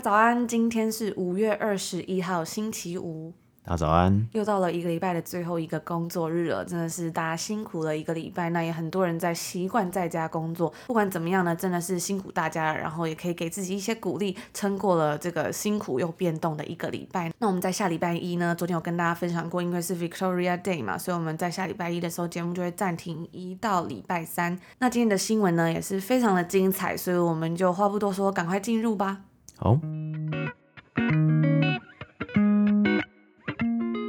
早安，今天是五月二十一号，星期五。大家早安，又到了一个礼拜的最后一个工作日了，真的是大家辛苦了一个礼拜。那也很多人在习惯在家工作，不管怎么样呢，真的是辛苦大家了。然后也可以给自己一些鼓励，撑过了这个辛苦又变动的一个礼拜。那我们在下礼拜一呢，昨天有跟大家分享过，因为是 Victoria Day 嘛，所以我们在下礼拜一的时候节目就会暂停一到礼拜三。那今天的新闻呢也是非常的精彩，所以我们就话不多说，赶快进入吧。好，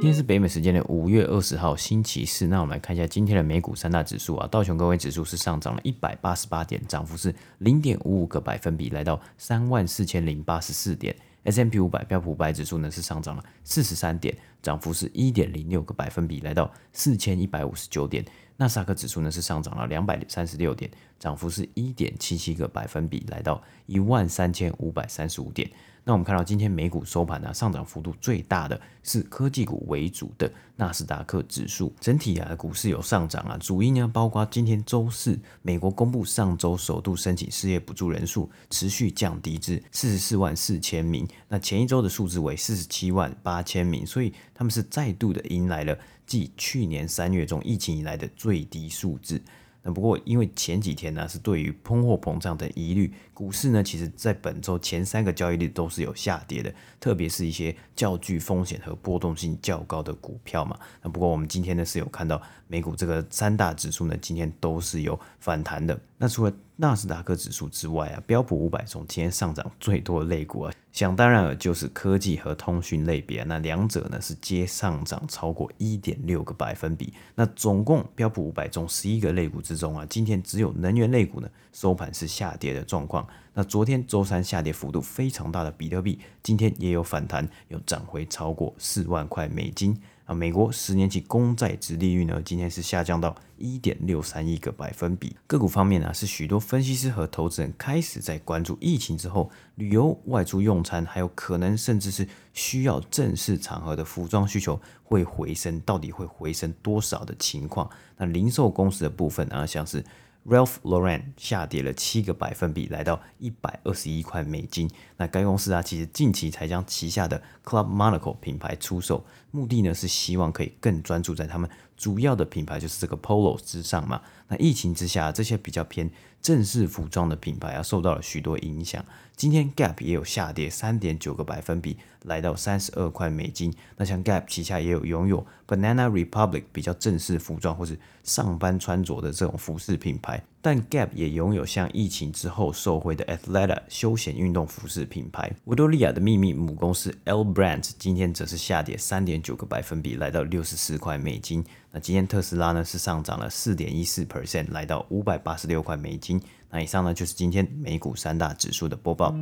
今天是北美时间的五月二十号，星期四。那我们来看一下今天的美股三大指数啊，道琼工业指数是上涨了一百八十八点，涨幅是零点五五个百分比，来到三万四千零八十四点。S M P 五百标普五百指数呢是上涨了四十三点，涨幅是一点零六个百分比，来到四千一百五十九点。纳斯达克指数呢是上涨了两百三十六点，涨幅是一点七七个百分比，来到一万三千五百三十五点。那我们看到今天美股收盘呢，上涨幅度最大的是科技股为主的纳斯达克指数。整体啊，股市有上涨啊，主因呢包括今天周四，美国公布上周首度申请失业补助人数持续降低至四十四万四千名，那前一周的数字为四十七万八千名，所以他们是再度的迎来了继去年三月中疫情以来的最低数字。那不过，因为前几天呢是对于通货膨胀的疑虑，股市呢其实在本周前三个交易日都是有下跌的，特别是一些较具风险和波动性较高的股票嘛。那不过我们今天呢是有看到美股这个三大指数呢今天都是有反弹的。那除了纳斯达克指数之外啊，标普五百中今天上涨最多的类股啊，想当然了就是科技和通讯类别啊，那两者呢是皆上涨超过一点六个百分比。那总共标普五百中十一个类股之中啊，今天只有能源类股呢收盘是下跌的状况。那昨天周三下跌幅度非常大的比特币，今天也有反弹，有涨回超过四万块美金。啊，美国十年期公债殖利率呢，今天是下降到一点六三一个百分比。个股方面呢，是许多分析师和投资人开始在关注疫情之后，旅游、外出用餐，还有可能甚至是需要正式场合的服装需求会回升，到底会回升多少的情况？那零售公司的部分啊，像是。Ralph Lauren 下跌了七个百分比，来到一百二十一块美金。那该公司啊，其实近期才将旗下的 Club Monaco 品牌出售，目的呢是希望可以更专注在他们主要的品牌，就是这个 Polo 之上嘛。那疫情之下，这些比较偏正式服装的品牌啊，受到了许多影响。今天 Gap 也有下跌三点九个百分比，来到三十二块美金。那像 Gap 旗下也有拥有 Banana Republic 比较正式服装或是上班穿着的这种服饰品牌，但 Gap 也拥有像疫情之后受惠的 Athleta 休闲运动服饰品牌。维多利亚的秘密母公司 L Brands 今天则是下跌三点九个百分比，来到六十四块美金。那今天特斯拉呢是上涨了四点一四 percent，来到五百八十六块美金。那以上呢就是今天美股三大指数的播报。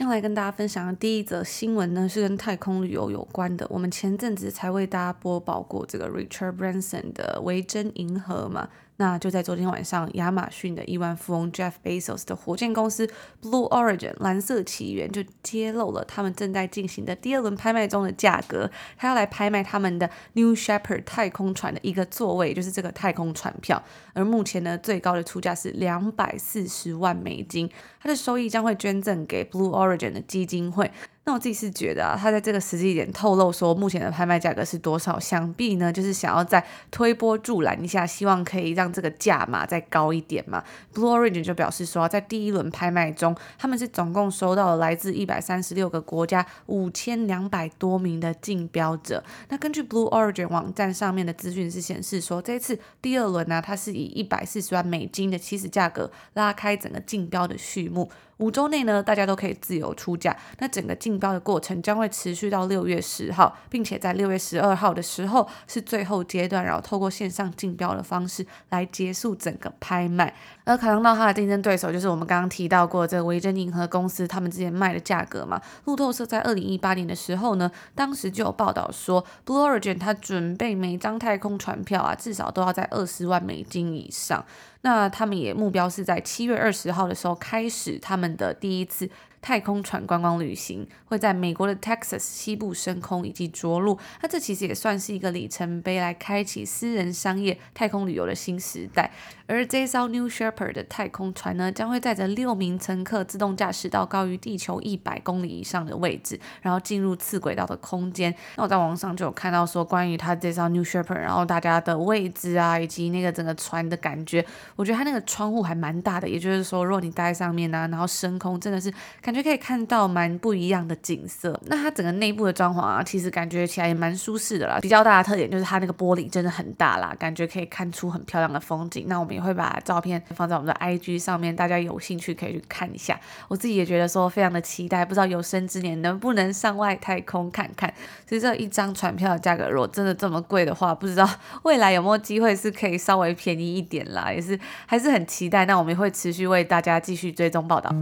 接下来跟大家分享的第一则新闻呢，是跟太空旅游有关的。我们前阵子才为大家播报过这个 Richard Branson 的维珍银河嘛。那就在昨天晚上，亚马逊的亿万富翁 Jeff Bezos 的火箭公司 Blue Origin 蓝色起源就揭露了他们正在进行的第二轮拍卖中的价格，他要来拍卖他们的 New Shepard 太空船的一个座位，就是这个太空船票。而目前呢，最高的出价是两百四十万美金，它的收益将会捐赠给 Blue Origin 的基金会。那我自己是觉得啊，他在这个时机点透露说目前的拍卖价格是多少，想必呢就是想要再推波助澜一下，希望可以让这个价码再高一点嘛。Blue Origin 就表示说，在第一轮拍卖中，他们是总共收到了来自一百三十六个国家五千两百多名的竞标者。那根据 Blue Origin 网站上面的资讯是显示说，这次第二轮呢、它是以一百四十万美金的起始价格拉开整个竞标的序幕。五周内呢，大家都可以自由出价。那整个竞标的过程将会持续到六月十号，并且在六月十二号的时候是最后阶段，然后透过线上竞标的方式来结束整个拍卖。而考量到它的竞争对手就是我们刚刚提到过这个维珍银河公司，他们之前卖的价格嘛，路透社在二零一八年的时候呢，当时就有报道说，Blue Origin 它准备每张太空船票啊，至少都要在二十万美金以上。那他们也目标是在七月二十号的时候开始他们的第一次。太空船观光旅行会在美国的 Texas 西部升空以及着陆，那这其实也算是一个里程碑，来开启私人商业太空旅游的新时代。而这艘 New Shepard 的太空船呢，将会载着六名乘客自动驾驶到高于地球一百公里以上的位置，然后进入次轨道的空间。那我在网上就有看到说，关于它这艘 New Shepard，然后大家的位置啊，以及那个整个船的感觉，我觉得它那个窗户还蛮大的，也就是说，如果你待在上面呢、然后升空，真的是。感觉可以看到蛮不一样的景色。那它整个内部的装潢啊，其实感觉起来也蛮舒适的啦。比较大的特点就是它那个玻璃真的很大啦，感觉可以看出很漂亮的风景。那我们也会把照片放在我们的 IG 上面，大家有兴趣可以去看一下。我自己也觉得说非常的期待，不知道有生之年能不能上外太空看看。其实这一张船票的价格如果真的这么贵的话，不知道未来有没有机会是可以稍微便宜一点啦，也是还是很期待。那我们也会持续为大家继续追踪报道。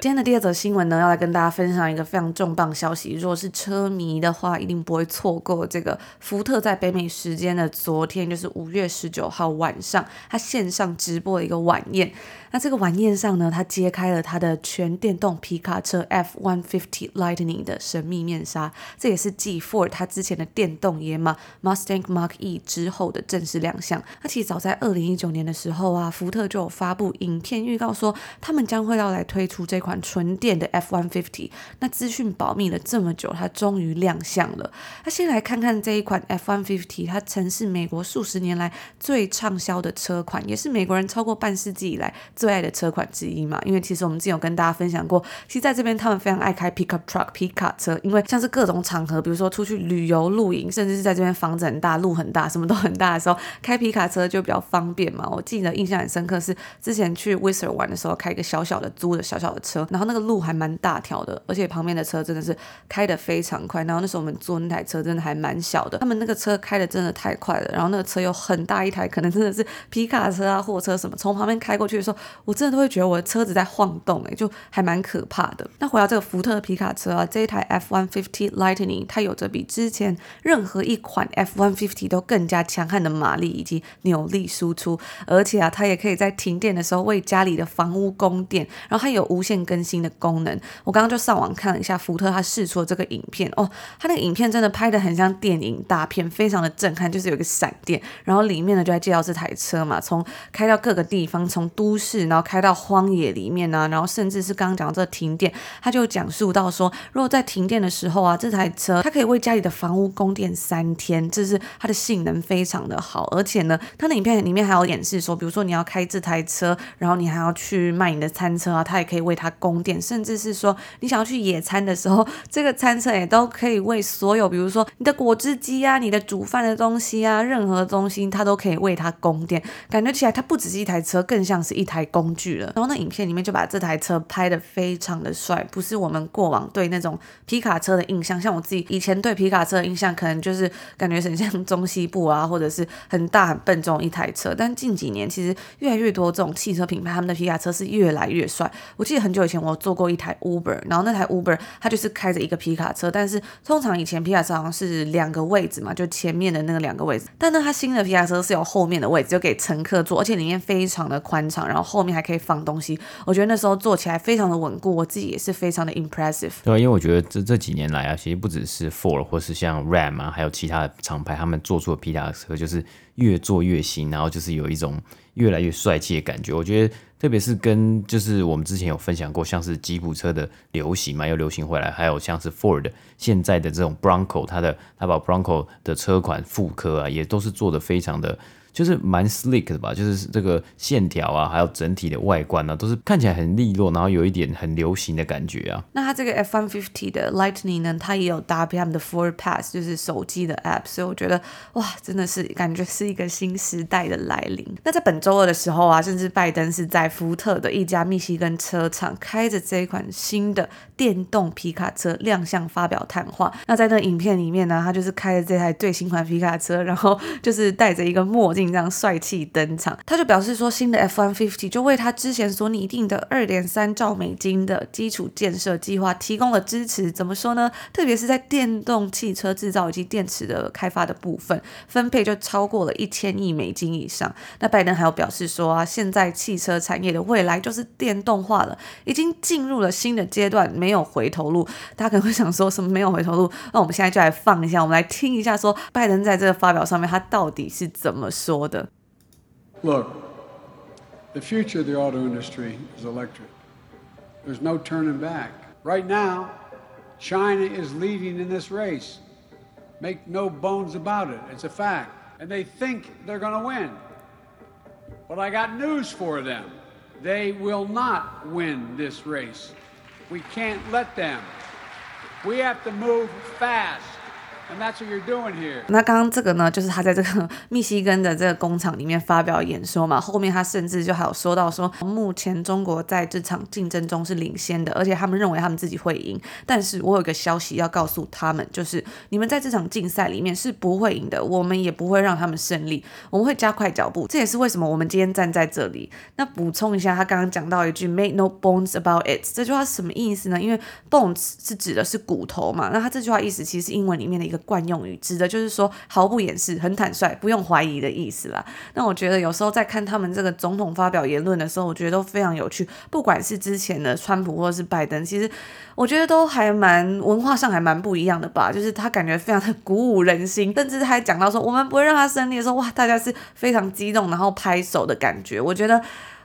今天的第二则新闻呢，要来跟大家分享一个非常重磅消息。如果是车迷的话，一定不会错过这个福特在北美时间的昨天，就是五月十九号晚上，他线上直播的一个晚宴。那这个晚宴上呢，他揭开了他的全电动皮卡车 F-150 Lightning 的神秘面纱，这也是继 Ford 他之前的电动野马 Mustang Mark E 之后的正式亮相。那其实早在二零一九年的时候啊，福特就有发布影片预告说，他们将会要来推出这款纯电的 F-150。那资讯保密了这么久，它终于亮相了。那先来看看这一款 F-150，它曾是美国数十年来最畅销的车款，也是美国人超过半世纪以来。最爱的车款之一嘛，因为其实我们之前有跟大家分享过，其实在这边他们非常爱开 pickup truck 皮卡车，因为像是各种场合，比如说出去旅游、露营，甚至是在这边房子很大、路很大、什么都很大的时候，开皮卡车就比较方便嘛。我记得印象很深刻是之前去 Whistler 玩的时候，开一个小小的租的小小的车，然后那个路还蛮大条的，而且旁边的车真的是开得非常快。然后那时候我们坐那台车真的还蛮小的，他们那个车开得真的太快了，然后那个车又很大一台，可能真的是皮卡车啊、货车什么，从旁边开过去的时候。我真的都会觉得我的车子在晃动，哎，就还蛮可怕的。那回到这个福特皮卡车啊，这一台 F-150 Lightning，它有着比之前任何一款 F-150 都更加强悍的马力以及扭力输出，而且啊，它也可以在停电的时候为家里的房屋供电，然后它有无线更新的功能。我刚刚就上网看了一下福特它试出的这个影片哦，它那个影片真的拍得很像电影大片，非常的震撼，就是有一个闪电，然后里面呢就在介绍这台车嘛，从开到各个地方，从都市，然后开到荒野里面呢、然后甚至是刚刚讲到这停电，他就讲述到说，如果在停电的时候啊，这台车它可以为家里的房屋供电三天，这是它的性能非常的好，而且呢，它的影片里面还有演示说，比如说你要开这台车，然后你还要去卖你的餐车啊，它也可以为它供电，甚至是说你想要去野餐的时候，这个餐车也都可以为所有，比如说你的果汁机啊，你的煮饭的东西啊，任何东西它都可以为它供电，感觉起来它不只是一台车，更像是一台工具了。然后那影片里面就把这台车拍得非常的帅，不是我们过往对那种皮卡车的印象。像我自己以前对皮卡车的印象，可能就是感觉很像中西部啊，或者是很大很笨重一台车。但近几年其实越来越多这种汽车品牌，他们的皮卡车是越来越帅。我记得很久以前我坐过一台 Uber，然后那台 Uber 它就是开着一个皮卡车，但是通常以前皮卡车好像是两个位置嘛，就前面的那个两个位置。但呢，它新的皮卡车是有后面的位置，就给乘客坐，而且里面非常的宽敞，然后后面还可以放。东西，我觉得那时候做起来非常的稳固，我自己也是非常的 impressive。对，因为我觉得这这几年来啊，其实不只是 Ford 或是像 Ram 啊，还有其他的厂牌，他们做出的皮卡车就是越做越新，然后就是有一种越来越帅气的感觉。我觉得，特别是跟就是我们之前有分享过，像是吉普车的流行嘛，又流行回来，还有像是 Ford 现在的这种 Bronco，它的它把 Bronco 的车款复刻啊，也都是做的非常的。就是蛮 slick 的吧，就是这个线条啊，还有整体的外观呢、啊，都是看起来很利落，然后有一点很流行的感觉啊。那它这个 F150 的 Lightning 呢，它也有搭配他们的 Ford Pass，就是手机的 App，所以我觉得哇，真的是感觉是一个新时代的来临。那在本周二的时候啊，甚至拜登是在福特的一家密西根车厂开着这一款新的电动皮卡车亮相发表谈话。那在那影片里面呢，他就是开着这台最新款皮卡车，然后就是戴着一个墨镜这样帅气登场。他就表示说，新的 F150 就为他之前所拟定的二点三兆美金的基础建设计划提供了支持。怎么说呢？特别是在电动汽车制造以及电池的开发的部分，分配就超过了一千亿美金以上。那拜登还有表示说啊，现在汽车产业的未来就是电动化了，已经进入了新的阶段，没有回头路。大家可能会想说什么没有回头路？那我们现在就来放一下，我们来听一下，说拜登在这个发表上面他到底是怎么说的。Look, the future of the auto industry is electric. There's no turning back. Right now, China is leading in this race. Make no bones about it. It's a fact. And they think they're going to win. But I got news for them. They will not win this race. We can't let them. We have to move fast. 那刚刚这个呢，就是他在这个密西根的这个工厂里面发表演说嘛。后面他甚至就还有说到说，目前中国在这场竞争中是领先的，而且他们认为他们自己会赢。但是我有一个消息要告诉他们，就是你们在这场竞赛里面是不会赢的，我们也不会让他们胜利，我们会加快脚步。这也是为什么我们今天站在这里。那补充一下，他刚刚讲到一句 “make no bones about it”，这句话是什么意思呢？因为 bones 是指的是骨头嘛。那他这句话意思其实是英文里面的一个。惯用语指的就是说毫不掩饰、很坦率、不用怀疑的意思啦。那我觉得有时候在看他们这个总统发表言论的时候，我觉得都非常有趣。不管是之前的川普或者是拜登，其实我觉得都还蛮文化上还蛮不一样的吧。就是他感觉非常的鼓舞人心，甚至还讲到说我们不会让他胜利的时候，哇，大家是非常激动，然后拍手的感觉。我觉得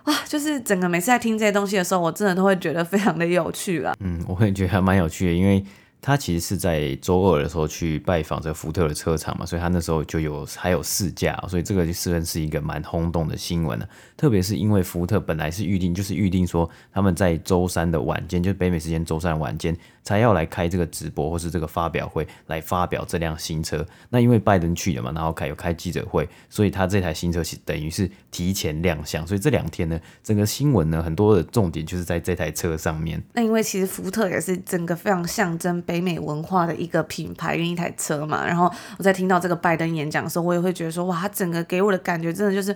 啊，就是整个每次在听这些东西的时候，我真的都会觉得非常的有趣啦。嗯，我会觉得还蛮有趣的，因为。他其实是在周二的时候去拜访这福特的车厂嘛，所以他那时候就有还有试驾，所以这个就算是一个蛮轰动的新闻了。特别是因为福特本来是预定，就是预定说他们在周三的晚间，就北美时间周三晚间才要来开这个直播或是这个发表会来发表这辆新车。那因为拜登去了嘛，然后开有开记者会，所以他这台新车其等于是提前亮相。所以这两天呢，整个新闻呢很多的重点就是在这台车上面。那因为其实福特也是整个非常象征。北美文化的一个品牌跟一台车嘛，然后我在听到这个拜登演讲的时候，我也会觉得说，哇，他整个给我的感觉真的就是。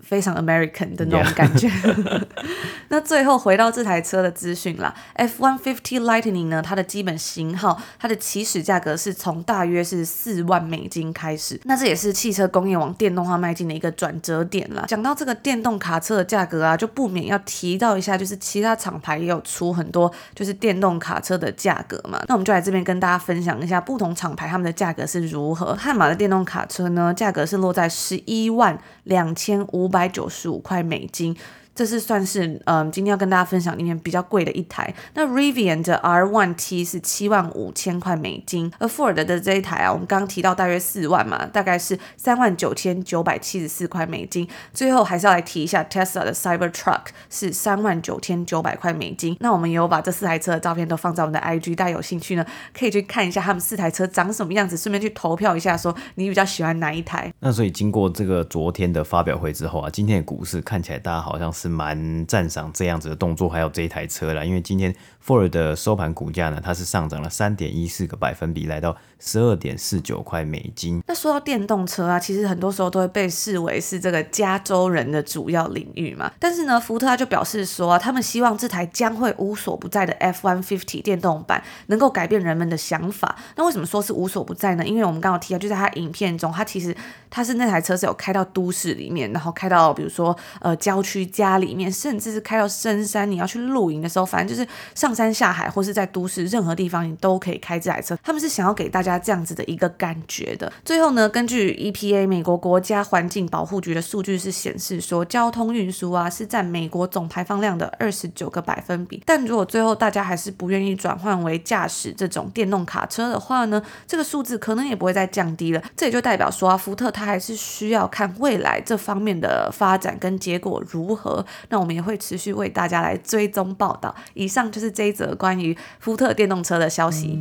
非常 American 的那种感觉。那最后回到这台车的资讯啦，F150 Lightning 呢，它的基本型号，它的起始价格是从大约是四万美金开始。那这也是汽车工业往电动化迈进的一个转折点啦。讲到这个电动卡车的价格啊，就不免要提到一下，就是其他厂牌也有出很多就是电动卡车的价格嘛。那我们就来这边跟大家分享一下不同厂牌他们的价格是如何。悍马的电动卡车呢，价格是落在十一万两千五五百九十五块美金。这是算是嗯，今天要跟大家分享里面比较贵的一台。那 Rivian 的 R1T 是七万五千块美金，而 Ford 的这一台啊，我们刚刚提到大约四万嘛，大概是三万九千九百七十四块美金。最后还是要来提一下 Tesla 的 Cybertruck 是三万九千九百块美金。那我们也有把这四台车的照片都放在我们的 IG，大家有兴趣呢，可以去看一下他们四台车长什么样子，顺便去投票一下，说你比较喜欢哪一台。那所以经过这个昨天的发表会之后啊，今天的股市看起来大家好像是。蛮赞赏这样子的动作，还有这一台车啦，因为今天 Ford 的收盘股价呢，它是上涨了三点一四个百分比，来到十二点四九块美金。那说到电动车啊，其实很多时候都会被视为是这个加州人的主要领域嘛。但是呢，福特他就表示说啊，他们希望这台将会无所不在的 F-150 电动版能够改变人们的想法。那为什么说是无所不在呢？因为我们刚刚提到，就在他影片中，他其实他是那台车是有开到都市里面，然后开到比如说呃郊区家里面，甚至是开到深山，你要去露营的时候，反正就是上山下海或是在都市任何地方，你都可以开这台车。他们是想要给大家这样子的一个感觉的。最后呢，根据 EPA 美国国家环境保护局的数据是显示说，交通运输啊是占美国总排放量的二十九个百分比。但如果最后大家还是不愿意转换为驾驶这种电动卡车的话呢，这个数字可能也不会再降低了。这也就代表说啊，福特它还是需要看未来这方面的发展跟结果如何。那我们也会持续为大家来追踪报道。以上就是这一则关于福特电动车的消息。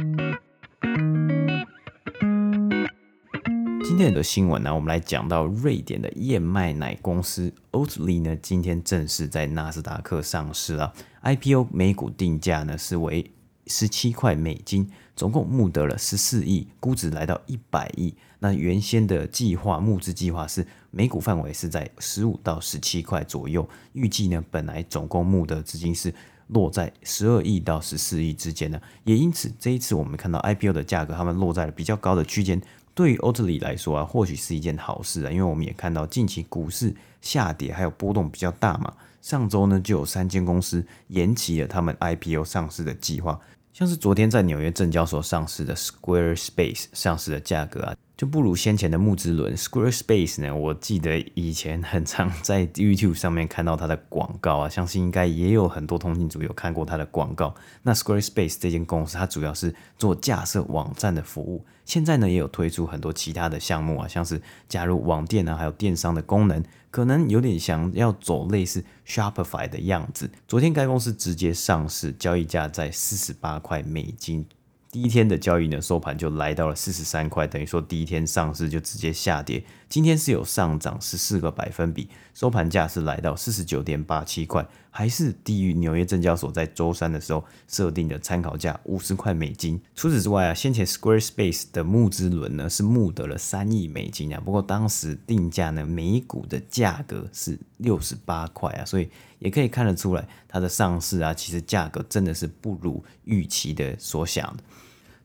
今天的新闻呢，我们来讲到瑞典的燕麦奶公司 Oatly 呢，今天正式在纳斯达克上市了。IPO 每股定价呢是为十七块美金，总共募得了十四亿，估值来到一百亿。那原先的计划募资计划是每股范围是在十五到十七块左右，预计呢本来总共募的资金是落在十二亿到十四亿之间呢，也因此这一次我们看到 IPO 的价格，他们落在了比较高的区间。对于 Oatly 来说啊，或许是一件好事啊，因为我们也看到近期股市下跌还有波动比较大嘛。上周呢，就有三间公司延期了他们 IPO 上市的计划，像是昨天在纽约证交所上市的 Squarespace 上市的价格啊。就不如先前的木之轮 Squarespace 呢，我记得以前很常在 YouTube 上面看到它的广告啊，相信应该也有很多通勤族有看过它的广告。那 Squarespace 这间公司，它主要是做架设网站的服务，现在呢也有推出很多其他的项目啊，像是加入网店啊，还有电商的功能，可能有点想要走类似 Shopify 的样子。昨天该公司直接上市，交易价在四十八块美金。第一天的交易呢，收盘就来到了四十三块，等于说第一天上市就直接下跌。今天是有上涨十四个百分比，收盘价是来到四十九点八七块，还是低于纽约证交所在周三的时候设定的参考价五十块美金。除此之外啊，先前 Squarespace 的募资轮呢是募得了三亿美金啊，不过当时定价呢每股的价格是六十八块啊，所以也可以看得出来它的上市啊，其实价格真的是不如预期的所想的。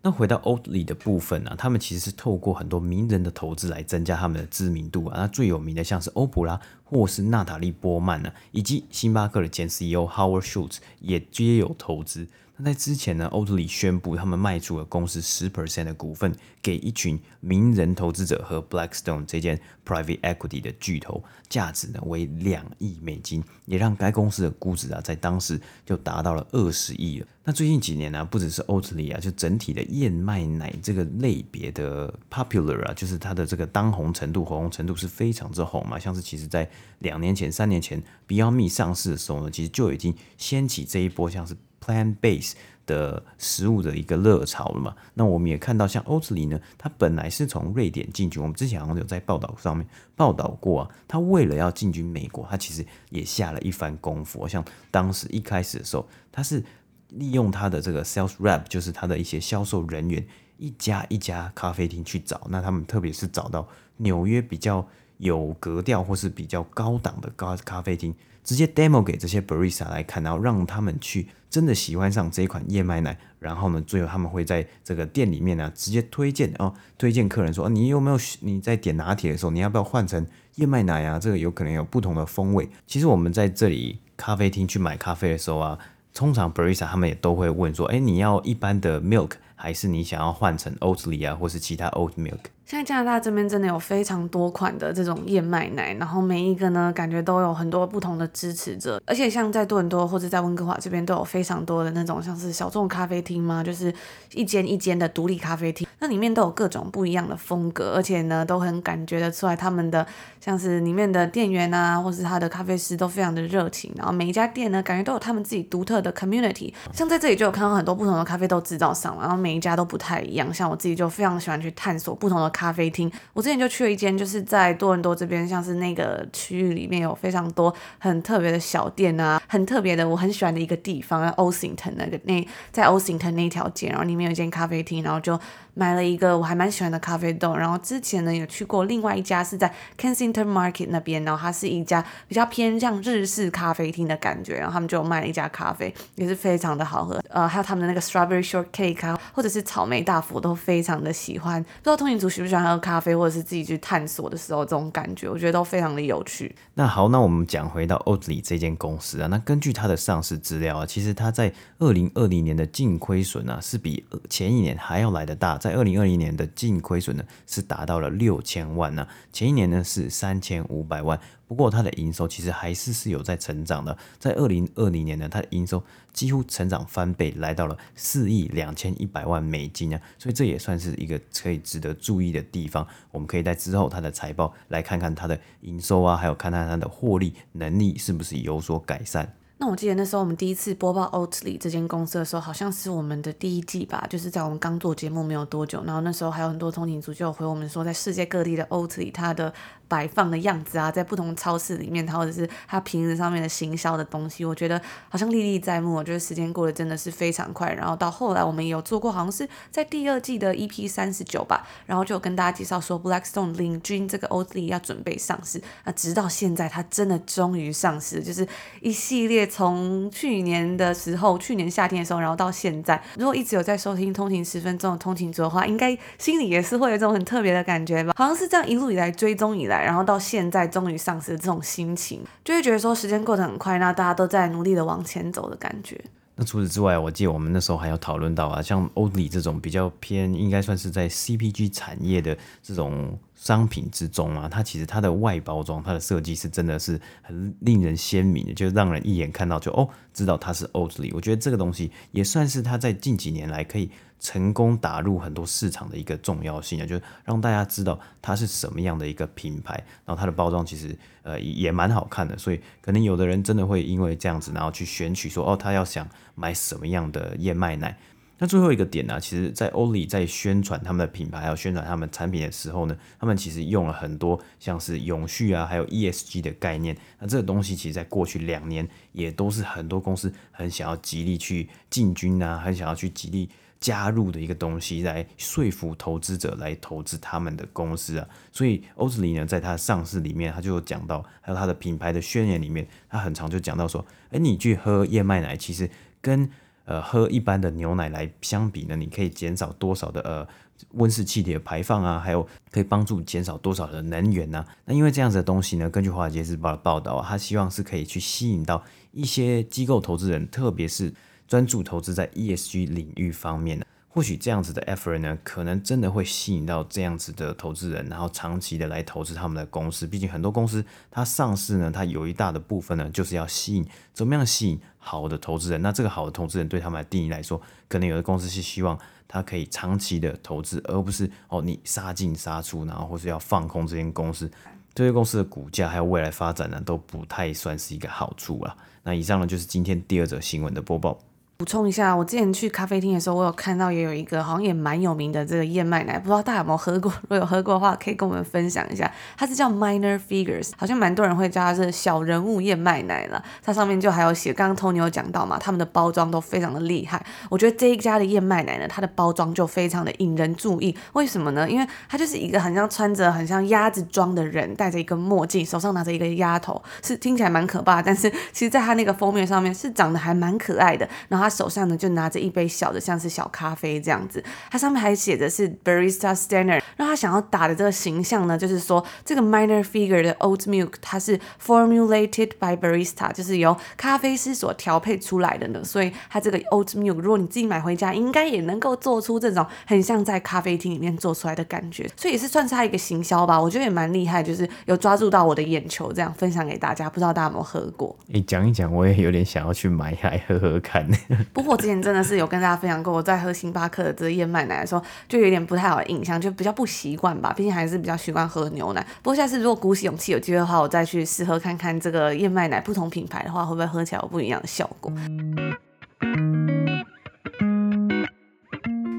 那回到 Oatly 的部分呢、啊，他们其实是透过很多名人的投资来增加他们的知名度啊。那最有名的像是欧普拉，或是娜塔莉波曼呢、啊，以及星巴克的前 CEO Howard Schultz 也皆有投资。在之前呢，Oatly 宣布他们卖出了公司十 percent 的股份给一群名人投资者和 Blackstone 这间 private equity 的巨头，价值呢为两亿美金，也让该公司的估值啊在当时就达到了二十亿。那最近几年呢、不只是 Oatly 啊，就整体的燕麦奶这个类别的 popular 啊，就是它的这个当红程度、火红程度是非常之红嘛。像是其实在两年前、三年前，Beyond Me 上市的时候呢，其实就已经掀起这一波像是。Plant base 的食物的一个热潮了嘛？那我们也看到，像 Oatly 呢，它本来是从瑞典进军，我们之前好像有在报道上面报道过啊。它为了要进军美国，它其实也下了一番功夫。像当时一开始的时候，它是利用它的这个 sales rep，就是它的一些销售人员，一家一家咖啡厅去找。那他们特别是找到纽约比较有格调或是比较高档的高咖啡厅。直接 demo 给这些 barista 来看，然后让他们去真的喜欢上这一款燕麦奶，然后呢，最后他们会在这个店里面呢，直接推荐哦，推荐客人说，你有没有你在点拿铁的时候，你要不要换成燕麦奶啊？这个有可能有不同的风味。其实我们在这里咖啡厅去买咖啡的时候啊，通常 barista 他们也都会问说，哎，你要一般的 milk，还是你想要换成 Oatly 啊，或是其他 oat milk？现在加拿大这边真的有非常多款的这种燕麦奶，然后每一个呢，感觉都有很多不同的支持者，而且像在多伦多或者在温哥华这边都有非常多的那种像是小众咖啡厅嘛，就是一间一间的独立咖啡厅，那里面都有各种不一样的风格，而且呢都很感觉得出来他们的像是里面的店员啊，或是他的咖啡师都非常的热情，然后每一家店呢感觉都有他们自己独特的 community，像在这里就有看到很多不同的咖啡豆制造商，然后每一家都不太一样，像我自己就非常喜欢去探索不同的。咖啡厅，我之前就去了一间，就是在多伦多这边，像是那个区域里面有非常多很特别的小店啊，很特别的，我很喜欢的一个地方，Ossington 那个那在 Ossington 那条街，然后里面有一间咖啡厅，然后就买了一个我还蛮喜欢的咖啡豆，然后之前呢有去过另外一家是在 Kensington Market 那边，然后它是一家比较偏向日式咖啡厅的感觉，然后他们就卖了一家咖啡，也是非常的好喝，呃，还有他们的那个 Strawberry Shortcake 啊，或者是草莓大福都非常的喜欢。不知道通勤族喜不喜欢喝咖啡，或者是自己去探索的时候这种感觉，我觉得都非常的有趣。那好，那我们讲回到 Oatly 这间公司啊，那根据它的上市资料啊，其实它在二零二零年的净亏损啊是比前一年还要来得大，在二零二零年的净亏损呢是达到了六千万呢，前一年呢是三千五百万。不过它的营收其实还是是有在成长的，在二零二零年呢，它的营收几乎成长翻倍，来到了四亿两千一百万美金啊，所以这也算是一个可以值得注意的地方。我们可以在之后它的财报来看看它的营收啊，还有看看它的获利能力是不是有所改善。那我记得那时候我们第一次播报 Oatly 这间公司的时候，好像是我们的第一季吧，就是在我们刚做节目没有多久，然后那时候还有很多通勤族就有回我们说，在世界各地的 Oatly 它的摆放的样子啊，在不同超市里面，它或者是它瓶子上面的行销的东西，我觉得好像历历在目。我觉得时间过得真的是非常快。然后到后来，我们也有做过，好像是在第二季的 EP 三十九吧，然后就跟大家介绍说，Blackstone 领军这个 Oatly 要准备上市。那直到现在，它真的终于上市，就是一系列从去年的时候，去年夏天的时候，然后到现在，如果一直有在收听通勤十分钟的通勤族的话，应该心里也是会有这种很特别的感觉吧？好像是这样一路以来追踪以来。然后到现在终于上市的这种心情，就会觉得说时间过得很快，那大家都在努力的往前走的感觉。那除此之外，我记得我们那时候还有讨论到啊，像欧里这种比较偏，应该算是在 CPG 产业的这种商品之中啊，它其实它的外包装、它的设计是真的是很令人鲜明的，就让人一眼看到就哦，知道它是 Oatly。我觉得这个东西也算是它在近几年来可以。成功打入很多市场的一个重要性啊，就是让大家知道它是什么样的一个品牌，然后它的包装其实呃也蛮好看的，所以可能有的人真的会因为这样子，然后去选取说哦，他要想买什么样的燕麦奶。那最后一个点呢，其实，在欧里在宣传他们的品牌还有宣传他们产品的时候呢，他们其实用了很多像是永续啊，还有 ESG 的概念。那这个东西其实在过去两年也都是很多公司很想要极力去进军啊，很想要去极力。加入的一个东西来说服投资者来投资他们的公司啊，所以欧里呢，在它上市里面，它就有讲到，还有它的品牌的宣言里面，它很常就讲到说，哎，你去喝燕麦奶，其实跟呃喝一般的牛奶来相比呢，你可以减少多少的呃温室气体的排放啊，还有可以帮助减少多少的能源啊。那因为这样子的东西呢，根据华尔街日报的报道啊，他希望是可以去吸引到一些机构投资人，特别是。专注投资在 ESG 领域方面的，或许这样子的 effort 呢，可能真的会吸引到这样子的投资人，然后长期的来投资他们的公司。毕竟很多公司它上市呢，它有一大的部分呢，就是要吸引怎么样吸引好的投资人。那这个好的投资人对他们的定义来说，可能有的公司是希望他可以长期的投资，而不是哦你杀进杀出，然后或是要放空这间公司。这些公司的股价还有未来发展呢，都不太算是一个好处啊。那以上呢，就是今天第二则新闻的播报。补充一下，我之前去咖啡厅的时候，我有看到也有一个好像也蛮有名的这个燕麦奶，不知道大家有没有喝过？如果有喝过的话，可以跟我们分享一下。它是叫 Minor Figures，好像蛮多人会叫它是小人物燕麦奶了。它上面就还有写，刚刚 Tony 有讲到嘛，他们的包装都非常的厉害。我觉得这一家的燕麦奶呢，它的包装就非常的引人注意。为什么呢？因为它就是一个很像穿着很像鸭子装的人，戴着一个墨镜，手上拿着一个鸭头，是听起来蛮可怕。但是其实在它那个封面上面是长得还蛮可爱的。然后它手上呢就拿着一杯小的，像是小咖啡这样子，它上面还写的是 Barista Standard。那他想要打的这个形象呢，就是说这个 Minor Figure 的 Oat Milk 它是 Formulated by Barista，就是由咖啡师所调配出来的呢。所以它这个 Oat Milk，如果你自己买回家，应该也能够做出这种很像在咖啡厅里面做出来的感觉。所以也是算是他一个行销吧，我觉得也蛮厉害，就是有抓住到我的眼球，这样分享给大家。不知道大家有没有喝过？你讲一讲，我也有点想要去买来喝喝看。不过我之前真的是有跟大家分享过，我在喝星巴克的这个燕麦奶的时候，就有点不太好的印象，就比较不习惯吧。毕竟还是比较习惯喝牛奶。不过下次如果鼓起勇气有机会的话，我再去试喝看看这个燕麦奶不同品牌的话，会不会喝起来有不一样的效果。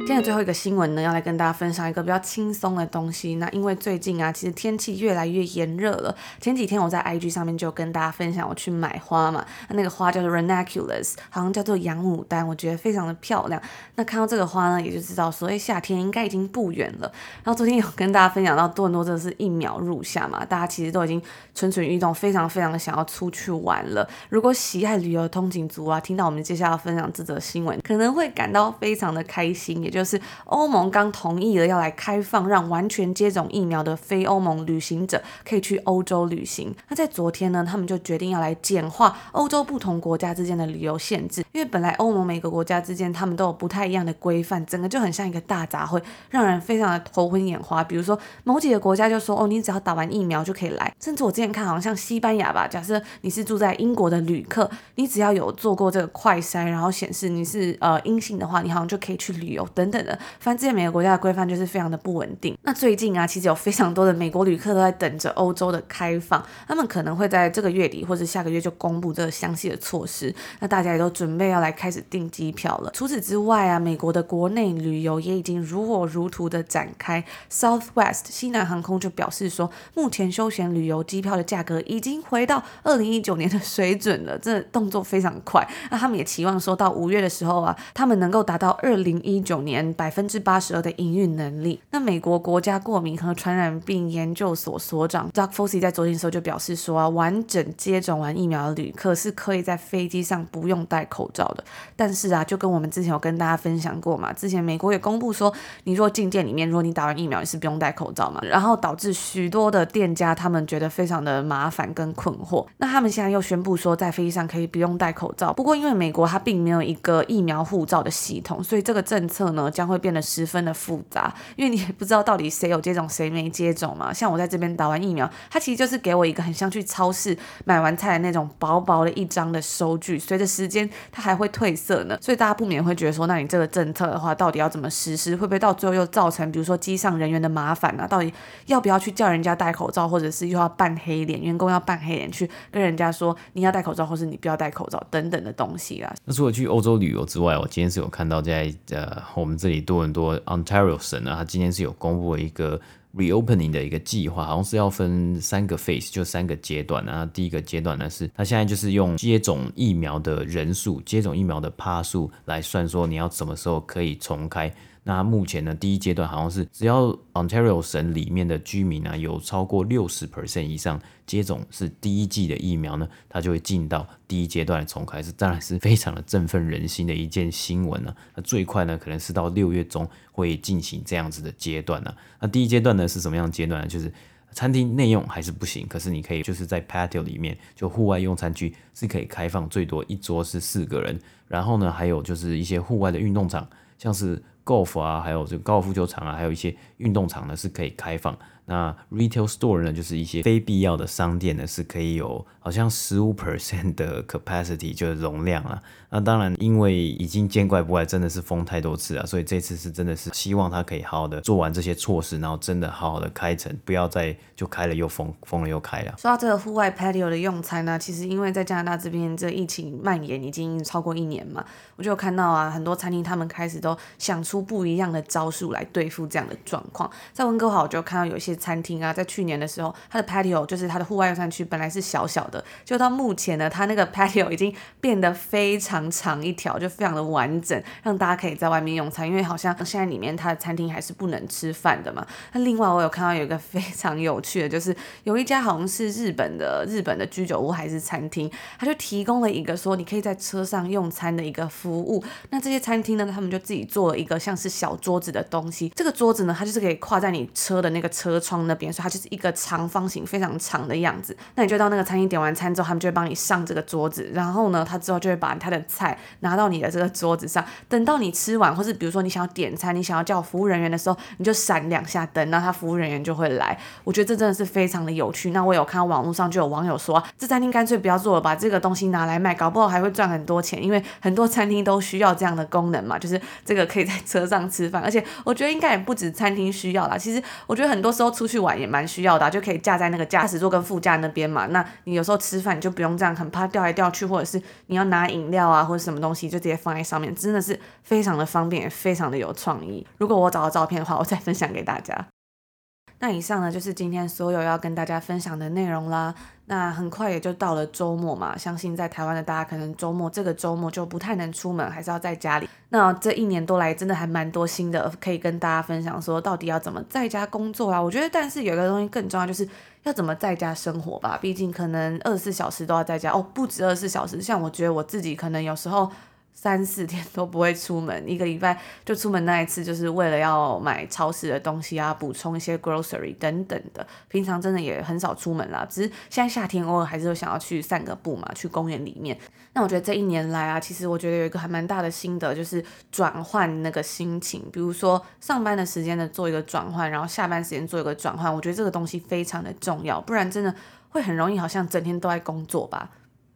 今天的最后一个新闻呢，要来跟大家分享一个比较轻松的东西。那因为最近啊，其实天气越来越炎热了。前几天我在 IG 上面就跟大家分享我去买花嘛，那那个花叫做 Ranunculus，好像叫做洋牡丹，我觉得非常的漂亮。那看到这个花呢，也就知道所谓夏天应该已经不远了。然后昨天有跟大家分享到多伦多真的是一秒入夏嘛，大家其实都已经蠢蠢欲动，非常非常的想要出去玩了。如果喜爱旅游的通勤族啊，听到我们接下来分享这则新闻，可能会感到非常的开心，也就是欧盟刚同意了要来开放，让完全接种疫苗的非欧盟旅行者可以去欧洲旅行。那在昨天呢，他们就决定要来简化欧洲不同国家之间的旅游限制，因为本来欧盟每个国家之间他们都有不太一样的规范，整个就很像一个大杂烩，让人非常的头昏眼花。比如说某几个国家就说哦，你只要打完疫苗就可以来，甚至我之前看好像像西班牙吧，假设你是住在英国的旅客，你只要有做过这个快筛，然后显示你是呃阴性的话，你好像就可以去旅游等等等的。反正这些每个国家的规范就是非常的不稳定。那最近啊，其实有非常多的美国旅客都在等着欧洲的开放，他们可能会在这个月底或者下个月就公布这个详细的措施。那大家也都准备要来开始订机票了。除此之外啊，美国的国内旅游也已经如火如荼的展开。Southwest 西南航空就表示说，目前休闲旅游机票的价格已经回到二零一九年的水准了，这动作非常快。那他们也期望说到五月的时候啊，他们能够达到二零一九年百分。百分之八十二的营运能力。那美国国家过敏和传染病研究所所长 Doug Fauci 在昨天的时候就表示说啊，完整接种完疫苗的旅客是可以在飞机上不用戴口罩的。但是啊，就跟我们之前有跟大家分享过嘛，之前美国也公布说，你若进店里面，如果你打完疫苗，也是不用戴口罩嘛。然后导致许多的店家他们觉得非常的麻烦跟困惑。那他们现在又宣布说，在飞机上可以不用戴口罩。不过因为美国它并没有一个疫苗护照的系统，所以这个政策呢将会变。得十分的复杂，因为你也不知道到底谁有接种谁没接种嘛。像我在这边打完疫苗，它其实就是给我一个很像去超市买完菜的那种薄薄的一张的收据，随着时间它还会褪色呢。所以大家不免会觉得说，那你这个政策的话，到底要怎么实施？会不会到最后又造成比如说机上人员的麻烦啊？到底要不要去叫人家戴口罩，或者是又要扮黑脸，员工要扮黑脸去跟人家说你要戴口罩，或是你不要戴口罩等等的东西啊？那除了去欧洲旅游之外，我今天是有看到在呃我们这里多。很多 Ontario 省啊，它今天是有公布了一个 reopening 的一个计划，好像是要分三个 phase，就三个阶段。然后第一个阶段呢是，它现在就是用接种疫苗的人数、接种疫苗的趴数来算，说你要什么时候可以重开。那目前呢，第一阶段好像是只要 Ontario 省里面的居民啊，有超过六十 percent 以上接种是第一剂的疫苗呢，它就会进到第一阶段的重开，是当然是非常的振奋人心的一件新闻呢。那最快呢，可能是到六月中会进行这样子的阶段呢。那第一阶段呢是什么样的阶段呢？就是餐厅内用还是不行，可是你可以就是在 patio 里面，就户外用餐区是可以开放，最多一桌是四个人。然后呢，还有就是一些户外的运动场，像是 Golf 啊，还有这个高尔夫球场啊，还有一些运动场呢是可以开放。那 retail store 呢，就是一些非必要的商店呢，是可以有好像十五 percent 的 capacity 就是容量啊。那当然，因为已经见怪不怪，真的是封太多次了，所以这次是真的是希望他可以好好的做完这些措施，然后真的好好的开城，不要再就开了又封，封了又开了。说到这个户外 patio 的用餐呢，其实因为在加拿大这边这疫情蔓延已经超过一年嘛，我就有看到啊，很多餐厅他们开始都想出不一样的招数来对付这样的状况。在温哥华，我就看到有一些。餐厅啊，在去年的时候，它的 patio 就是它的户外用餐区，本来是小小的，就到目前呢，它那个 patio 已经变得非常长一条，就非常的完整，让大家可以在外面用餐。因为好像现在里面它的餐厅还是不能吃饭的嘛。那另外我有看到有一个非常有趣的，就是有一家好像是日本的日本的居酒屋还是餐厅，它就提供了一个说你可以在车上用餐的一个服务。那这些餐厅呢，他们就自己做了一个像是小桌子的东西，这个桌子呢，它就是可以跨在你车的那个车窗那边，所以它就是一个长方形，非常长的样子。那你就到那个餐厅点完餐之后，他们就会帮你上这个桌子，然后呢，他之后就会把他的菜拿到你的这个桌子上。等到你吃完，或是比如说你想要点餐，你想要叫服务人员的时候，你就闪两下灯，那他服务人员就会来。我觉得这真的是非常的有趣。那我有看到网络上就有网友说，这餐厅干脆不要做了，把这个东西拿来卖，搞不好还会赚很多钱。因为很多餐厅都需要这样的功能嘛，就是这个可以在车上吃饭。而且我觉得应该也不止餐厅需要啦，其实我觉得很多时候出去玩也蛮需要的，就可以架在那个驾驶座跟副驾那边嘛。那你有时候吃饭你就不用这样很怕掉来掉去，或者是你要拿饮料啊或者什么东西就直接放在上面，真的是非常的方便，也非常的有创意。如果我找到照片的话，我再分享给大家。那以上呢，就是今天所有要跟大家分享的内容啦。那很快也就到了周末嘛，相信在台湾的大家可能周末这个周末就不太能出门，还是要在家里。那这一年多来，真的还蛮多新的可以跟大家分享，说到底要怎么在家工作啊？我觉得，但是有一个东西更重要，就是要怎么在家生活吧。毕竟可能二十四小时都要在家哦，不止二十四小时。像我觉得我自己可能有时候。三四天都不会出门，一个礼拜就出门那一次，就是为了要买超市的东西啊，补充一些 grocery 等等的。平常真的也很少出门啦，只是现在夏天偶尔还是会想要去散个步嘛，去公园里面。那我觉得这一年来啊，其实我觉得有一个还蛮大的心得，就是转换那个心情。比如说上班的时间呢做一个转换，然后下班时间做一个转换，我觉得这个东西非常的重要，不然真的会很容易好像整天都在工作吧。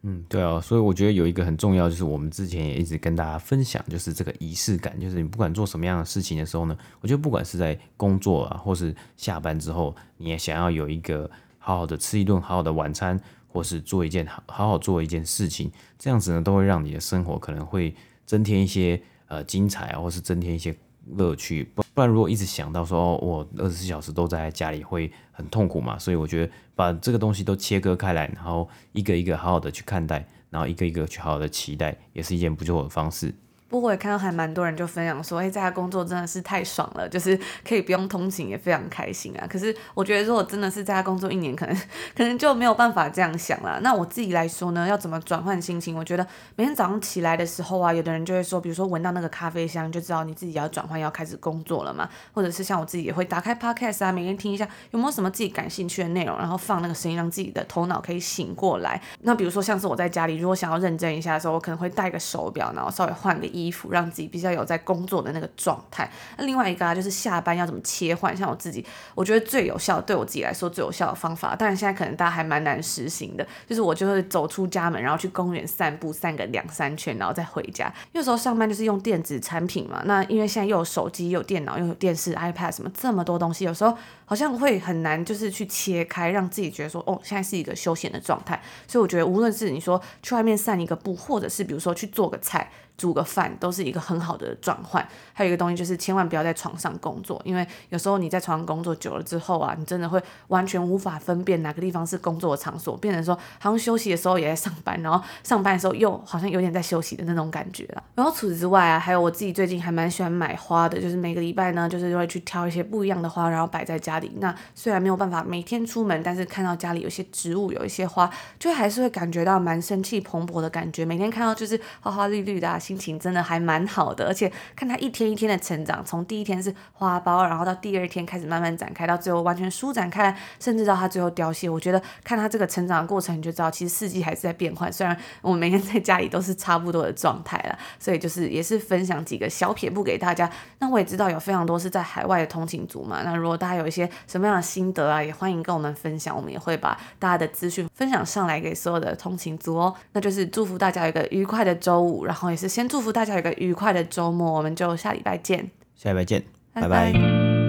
嗯，对啊，所以我觉得有一个很重要，就是我们之前也一直跟大家分享，就是这个仪式感，就是你不管做什么样的事情的时候呢，我觉得不管是在工作啊，或是下班之后，你也想要有一个好好的吃一顿好好的晚餐，或是做一件好好好做一件事情，这样子呢，都会让你的生活可能会增添一些呃精彩啊，或是增添一些。乐趣，不然如果一直想到说我二十四小时都在家里会很痛苦嘛，所以我觉得把这个东西都切割开来，然后一个一个好好的去看待，然后一个一个去好好的期待，也是一件不错的方式。不过我也看到还蛮多人就分享说，哎，在家工作真的是太爽了，就是可以不用通勤，也非常开心啊。可是我觉得，如果真的是在家工作一年，可能 可能就没有办法这样想了。那我自己来说呢，要怎么转换心情？我觉得每天早上起来的时候啊，有的人就会说，比如说闻到那个咖啡香，就知道你自己要转换，要开始工作了嘛。或者是像我自己也会打开 Podcast 啊，每天听一下有没有什么自己感兴趣的内容，然后放那个声音，让自己的头脑可以醒过来。那比如说像是我在家里，如果想要认真一下的时候，我可能会戴个手表，然后稍微换个衣服，让自己比较有在工作的那个状态。那另外一个啊，就是下班要怎么切换？像我自己，我觉得最有效，对我自己来说最有效的方法，当然现在可能大家还蛮难实行的，就是我就会走出家门，然后去公园散步，散个两三圈，然后再回家。有时候上班就是用电子产品嘛，那因为现在又有手机，又有电脑，又有电视、iPad 什么这么多东西，有时候好像会很难，就是去切开，让自己觉得说，哦，现在是一个休闲的状态。所以我觉得，无论是你说去外面散一个步，或者是比如说去做个菜。煮个饭都是一个很好的转换，还有一个东西就是千万不要在床上工作，因为有时候你在床上工作久了之后啊，你真的会完全无法分辨哪个地方是工作的场所，变成说好像休息的时候也在上班，然后上班的时候又好像有点在休息的那种感觉了。然后除此之外啊，还有我自己最近还蛮喜欢买花的，就是每个礼拜呢，就是会去挑一些不一样的花，然后摆在家那虽然没有办法每天出门，但是看到家里有些植物，有一些花，就还是会感觉到蛮生气蓬勃的感觉。每天看到就是花花绿绿的。心情真的还蛮好的，而且看它一天一天的成长，从第一天是花苞，然后到第二天开始慢慢展开，到最后完全舒展开，甚至到它最后凋谢。我觉得看它这个成长的过程，你就知道其实四季还是在变换。虽然我每天在家里都是差不多的状态了，所以就是也是分享几个小撇步给大家。那我也知道有非常多是在海外的通勤族嘛，那如果大家有一些什么样的心得啊，也欢迎跟我们分享，我们也会把大家的资讯分享上来给所有的通勤族哦。那就是祝福大家有一个愉快的周五，然后也是。先祝福大家有个愉快的周末，我们就下礼拜见。下礼拜见，拜拜。拜拜。